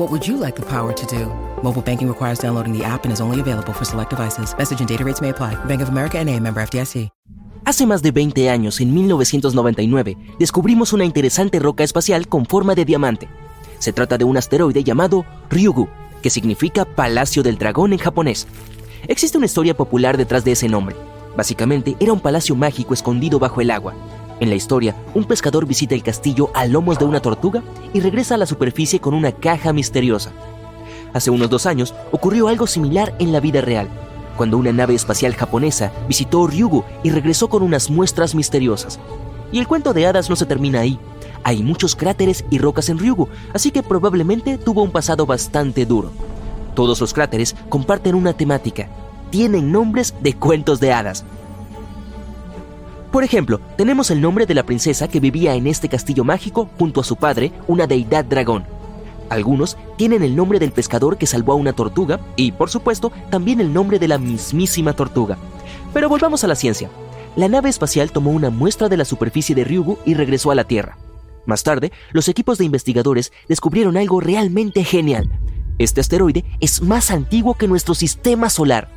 What would you like the power to do? Mobile banking requires downloading the app and is only available for select devices. Message and data rates may apply. Bank of America NA, member FDIC. Hace más de 20 años, en 1999, descubrimos una interesante roca espacial con forma de diamante. Se trata de un asteroide llamado Ryugu, que significa Palacio del Dragón en japonés. Existe una historia popular detrás de ese nombre. Básicamente, era un palacio mágico escondido bajo el agua. En la historia, un pescador visita el castillo a lomos de una tortuga y regresa a la superficie con una caja misteriosa. Hace unos dos años ocurrió algo similar en la vida real, cuando una nave espacial japonesa visitó Ryugu y regresó con unas muestras misteriosas. Y el cuento de hadas no se termina ahí. Hay muchos cráteres y rocas en Ryugu, así que probablemente tuvo un pasado bastante duro. Todos los cráteres comparten una temática. Tienen nombres de cuentos de hadas. Por ejemplo, tenemos el nombre de la princesa que vivía en este castillo mágico junto a su padre, una deidad dragón. Algunos tienen el nombre del pescador que salvó a una tortuga y, por supuesto, también el nombre de la mismísima tortuga. Pero volvamos a la ciencia. La nave espacial tomó una muestra de la superficie de Ryugu y regresó a la Tierra. Más tarde, los equipos de investigadores descubrieron algo realmente genial. Este asteroide es más antiguo que nuestro sistema solar.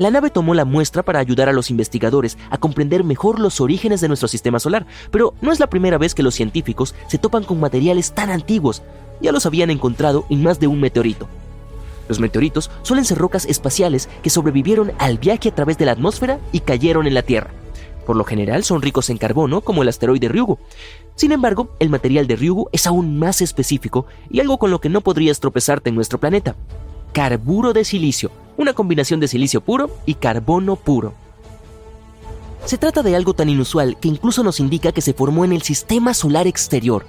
La nave tomó la muestra para ayudar a los investigadores a comprender mejor los orígenes de nuestro sistema solar, pero no es la primera vez que los científicos se topan con materiales tan antiguos. Ya los habían encontrado en más de un meteorito. Los meteoritos suelen ser rocas espaciales que sobrevivieron al viaje a través de la atmósfera y cayeron en la Tierra. Por lo general son ricos en carbono, como el asteroide Ryugu. Sin embargo, el material de Ryugu es aún más específico y algo con lo que no podrías tropezarte en nuestro planeta. Carburo de silicio, una combinación de silicio puro y carbono puro. Se trata de algo tan inusual que incluso nos indica que se formó en el sistema solar exterior.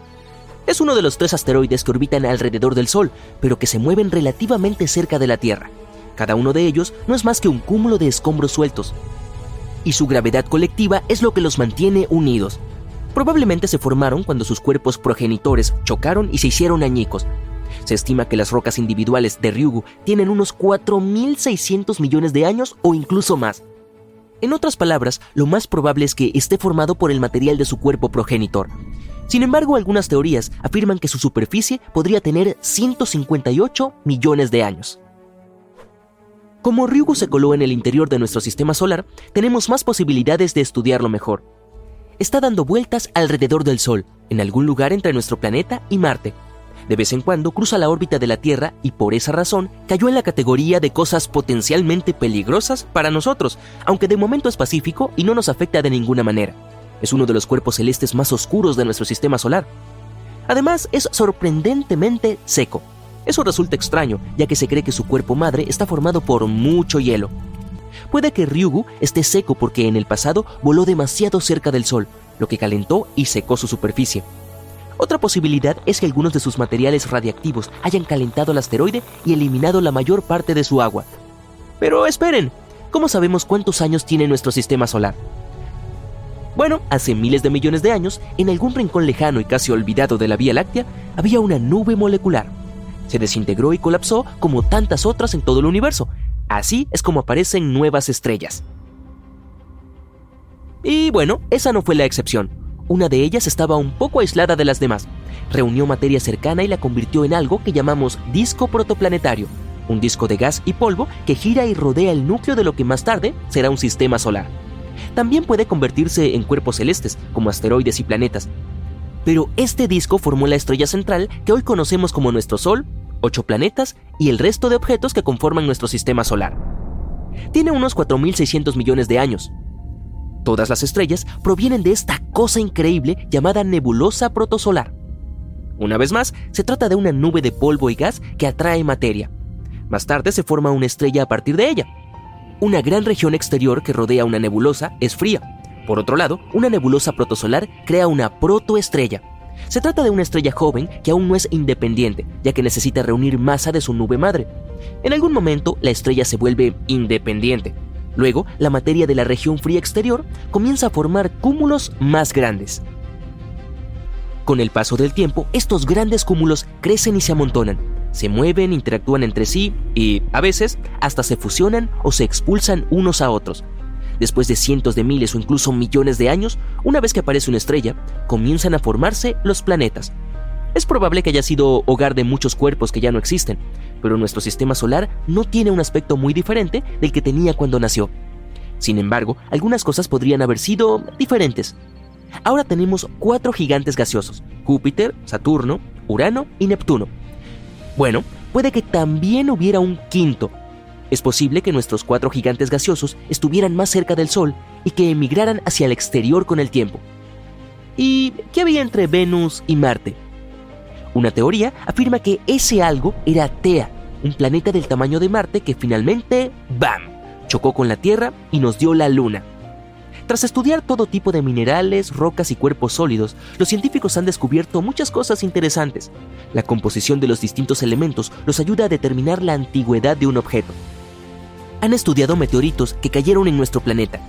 Es uno de los tres asteroides que orbitan alrededor del Sol, pero que se mueven relativamente cerca de la Tierra. Cada uno de ellos no es más que un cúmulo de escombros sueltos, y su gravedad colectiva es lo que los mantiene unidos. Probablemente se formaron cuando sus cuerpos progenitores chocaron y se hicieron añicos. Se estima que las rocas individuales de Ryugu tienen unos 4.600 millones de años o incluso más. En otras palabras, lo más probable es que esté formado por el material de su cuerpo progenitor. Sin embargo, algunas teorías afirman que su superficie podría tener 158 millones de años. Como Ryugu se coló en el interior de nuestro sistema solar, tenemos más posibilidades de estudiarlo mejor. Está dando vueltas alrededor del Sol, en algún lugar entre nuestro planeta y Marte. De vez en cuando cruza la órbita de la Tierra y por esa razón cayó en la categoría de cosas potencialmente peligrosas para nosotros, aunque de momento es pacífico y no nos afecta de ninguna manera. Es uno de los cuerpos celestes más oscuros de nuestro sistema solar. Además, es sorprendentemente seco. Eso resulta extraño, ya que se cree que su cuerpo madre está formado por mucho hielo. Puede que Ryugu esté seco porque en el pasado voló demasiado cerca del Sol, lo que calentó y secó su superficie. Otra posibilidad es que algunos de sus materiales radiactivos hayan calentado el asteroide y eliminado la mayor parte de su agua. Pero esperen, ¿cómo sabemos cuántos años tiene nuestro sistema solar? Bueno, hace miles de millones de años, en algún rincón lejano y casi olvidado de la Vía Láctea, había una nube molecular. Se desintegró y colapsó como tantas otras en todo el universo. Así es como aparecen nuevas estrellas. Y bueno, esa no fue la excepción. Una de ellas estaba un poco aislada de las demás. Reunió materia cercana y la convirtió en algo que llamamos disco protoplanetario, un disco de gas y polvo que gira y rodea el núcleo de lo que más tarde será un sistema solar. También puede convertirse en cuerpos celestes, como asteroides y planetas. Pero este disco formó la estrella central que hoy conocemos como nuestro Sol, ocho planetas y el resto de objetos que conforman nuestro sistema solar. Tiene unos 4.600 millones de años. Todas las estrellas provienen de esta cosa increíble llamada nebulosa protosolar. Una vez más, se trata de una nube de polvo y gas que atrae materia. Más tarde se forma una estrella a partir de ella. Una gran región exterior que rodea una nebulosa es fría. Por otro lado, una nebulosa protosolar crea una protoestrella. Se trata de una estrella joven que aún no es independiente, ya que necesita reunir masa de su nube madre. En algún momento, la estrella se vuelve independiente, Luego, la materia de la región fría exterior comienza a formar cúmulos más grandes. Con el paso del tiempo, estos grandes cúmulos crecen y se amontonan, se mueven, interactúan entre sí y, a veces, hasta se fusionan o se expulsan unos a otros. Después de cientos de miles o incluso millones de años, una vez que aparece una estrella, comienzan a formarse los planetas. Es probable que haya sido hogar de muchos cuerpos que ya no existen, pero nuestro sistema solar no tiene un aspecto muy diferente del que tenía cuando nació. Sin embargo, algunas cosas podrían haber sido diferentes. Ahora tenemos cuatro gigantes gaseosos, Júpiter, Saturno, Urano y Neptuno. Bueno, puede que también hubiera un quinto. Es posible que nuestros cuatro gigantes gaseosos estuvieran más cerca del Sol y que emigraran hacia el exterior con el tiempo. ¿Y qué había entre Venus y Marte? Una teoría afirma que ese algo era Tea, un planeta del tamaño de Marte que finalmente, ¡bam!, chocó con la Tierra y nos dio la Luna. Tras estudiar todo tipo de minerales, rocas y cuerpos sólidos, los científicos han descubierto muchas cosas interesantes. La composición de los distintos elementos los ayuda a determinar la antigüedad de un objeto. Han estudiado meteoritos que cayeron en nuestro planeta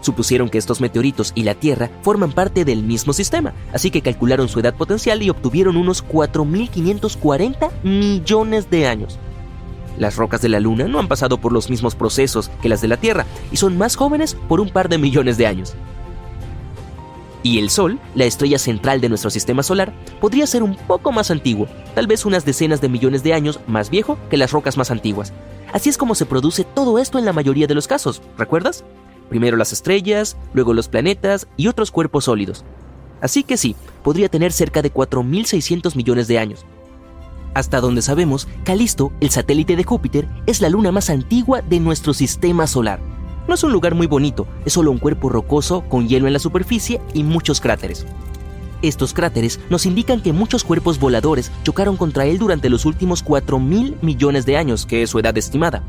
Supusieron que estos meteoritos y la Tierra forman parte del mismo sistema, así que calcularon su edad potencial y obtuvieron unos 4.540 millones de años. Las rocas de la Luna no han pasado por los mismos procesos que las de la Tierra y son más jóvenes por un par de millones de años. Y el Sol, la estrella central de nuestro sistema solar, podría ser un poco más antiguo, tal vez unas decenas de millones de años más viejo que las rocas más antiguas. Así es como se produce todo esto en la mayoría de los casos, ¿recuerdas? Primero las estrellas, luego los planetas y otros cuerpos sólidos. Así que sí, podría tener cerca de 4.600 millones de años. Hasta donde sabemos, Calisto, el satélite de Júpiter, es la luna más antigua de nuestro sistema solar. No es un lugar muy bonito, es solo un cuerpo rocoso con hielo en la superficie y muchos cráteres. Estos cráteres nos indican que muchos cuerpos voladores chocaron contra él durante los últimos 4.000 millones de años, que es su edad estimada,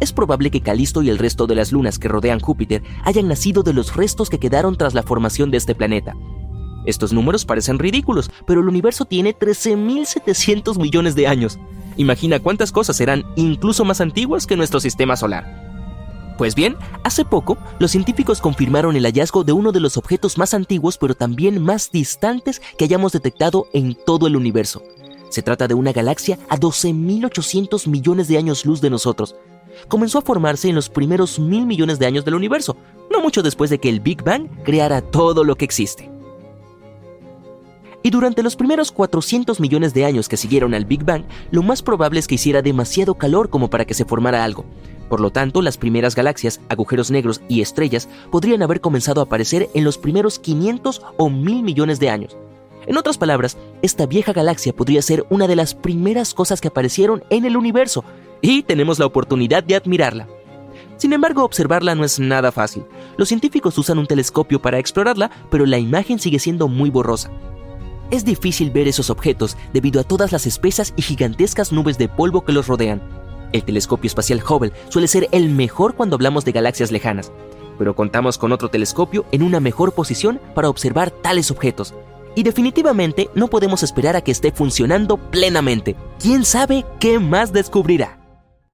es probable que Calisto y el resto de las lunas que rodean Júpiter hayan nacido de los restos que quedaron tras la formación de este planeta. Estos números parecen ridículos, pero el universo tiene 13.700 millones de años. Imagina cuántas cosas serán incluso más antiguas que nuestro sistema solar. Pues bien, hace poco, los científicos confirmaron el hallazgo de uno de los objetos más antiguos pero también más distantes que hayamos detectado en todo el universo. Se trata de una galaxia a 12.800 millones de años luz de nosotros, comenzó a formarse en los primeros mil millones de años del universo, no mucho después de que el Big Bang creara todo lo que existe. Y durante los primeros 400 millones de años que siguieron al Big Bang, lo más probable es que hiciera demasiado calor como para que se formara algo. Por lo tanto, las primeras galaxias, agujeros negros y estrellas podrían haber comenzado a aparecer en los primeros 500 o 1000 millones de años. En otras palabras, esta vieja galaxia podría ser una de las primeras cosas que aparecieron en el universo, y tenemos la oportunidad de admirarla. Sin embargo, observarla no es nada fácil. Los científicos usan un telescopio para explorarla, pero la imagen sigue siendo muy borrosa. Es difícil ver esos objetos debido a todas las espesas y gigantescas nubes de polvo que los rodean. El telescopio espacial Hubble suele ser el mejor cuando hablamos de galaxias lejanas, pero contamos con otro telescopio en una mejor posición para observar tales objetos. Y definitivamente no podemos esperar a que esté funcionando plenamente. ¿Quién sabe qué más descubrirá?